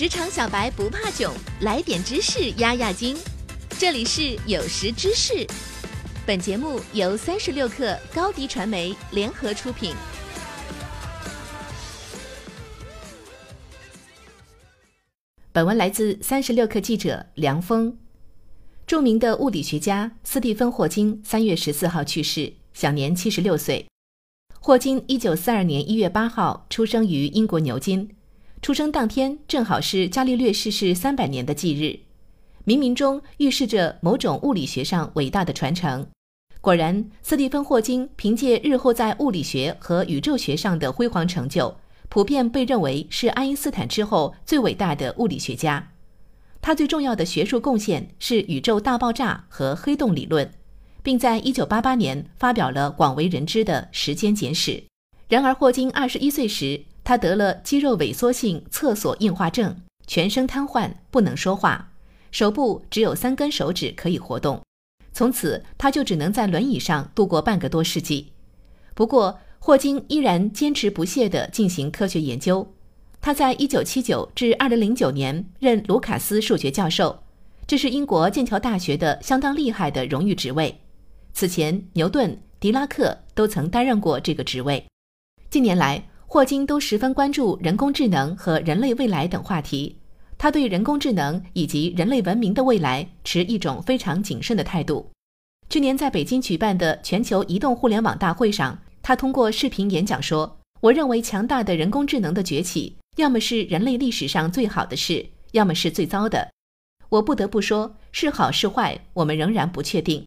职场小白不怕囧，来点知识压压惊。这里是有识知识，本节目由三十六克高低传媒联合出品。本文来自三十六克记者梁峰。著名的物理学家斯蒂芬·霍金三月十四号去世，享年七十六岁。霍金一九四二年一月八号出生于英国牛津。出生当天正好是伽利略逝世三百年的忌日，冥冥中预示着某种物理学上伟大的传承。果然，斯蒂芬·霍金凭借日后在物理学和宇宙学上的辉煌成就，普遍被认为是爱因斯坦之后最伟大的物理学家。他最重要的学术贡献是宇宙大爆炸和黑洞理论，并在1988年发表了广为人知的《时间简史》。然而，霍金21岁时，他得了肌肉萎缩性侧索硬化症，全身瘫痪，不能说话，手部只有三根手指可以活动。从此，他就只能在轮椅上度过半个多世纪。不过，霍金依然坚持不懈地进行科学研究。他在1979至2009年任卢卡斯数学教授，这是英国剑桥大学的相当厉害的荣誉职位。此前，牛顿、狄拉克都曾担任过这个职位。近年来，霍金都十分关注人工智能和人类未来等话题。他对人工智能以及人类文明的未来持一种非常谨慎的态度。去年在北京举办的全球移动互联网大会上，他通过视频演讲说：“我认为强大的人工智能的崛起，要么是人类历史上最好的事，要么是最糟的。我不得不说，是好是坏，我们仍然不确定。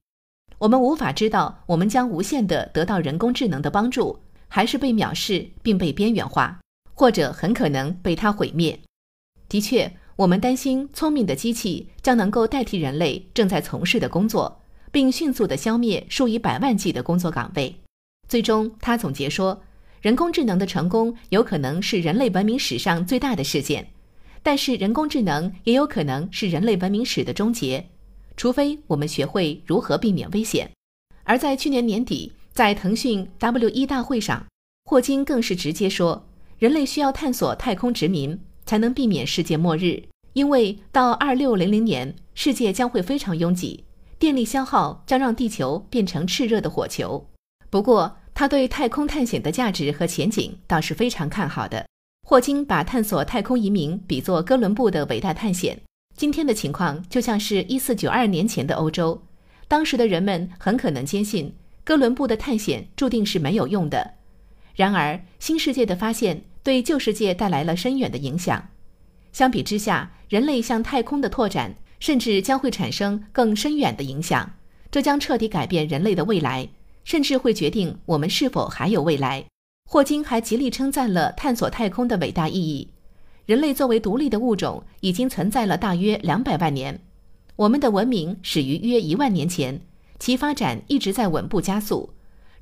我们无法知道，我们将无限的得到人工智能的帮助。”还是被藐视并被边缘化，或者很可能被它毁灭。的确，我们担心聪明的机器将能够代替人类正在从事的工作，并迅速地消灭数以百万计的工作岗位。最终，他总结说，人工智能的成功有可能是人类文明史上最大的事件，但是人工智能也有可能是人类文明史的终结，除非我们学会如何避免危险。而在去年年底。在腾讯 W 一大会上，霍金更是直接说，人类需要探索太空殖民，才能避免世界末日。因为到二六零零年，世界将会非常拥挤，电力消耗将让地球变成炽热的火球。不过，他对太空探险的价值和前景倒是非常看好的。霍金把探索太空移民比作哥伦布的伟大探险。今天的情况就像是一四九二年前的欧洲，当时的人们很可能坚信。哥伦布的探险注定是没有用的。然而，新世界的发现对旧世界带来了深远的影响。相比之下，人类向太空的拓展甚至将会产生更深远的影响。这将彻底改变人类的未来，甚至会决定我们是否还有未来。霍金还极力称赞了探索太空的伟大意义。人类作为独立的物种，已经存在了大约两百万年。我们的文明始于约一万年前。其发展一直在稳步加速。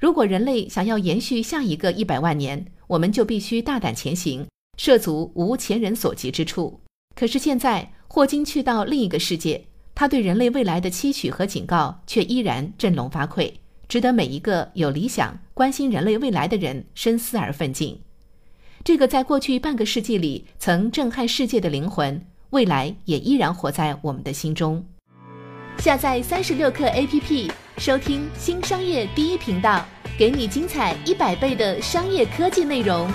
如果人类想要延续下一个一百万年，我们就必须大胆前行，涉足无前人所及之处。可是现在，霍金去到另一个世界，他对人类未来的期许和警告却依然振聋发聩，值得每一个有理想、关心人类未来的人深思而奋进。这个在过去半个世纪里曾震撼世界的灵魂，未来也依然活在我们的心中。下载三十六课 APP，收听新商业第一频道，给你精彩一百倍的商业科技内容。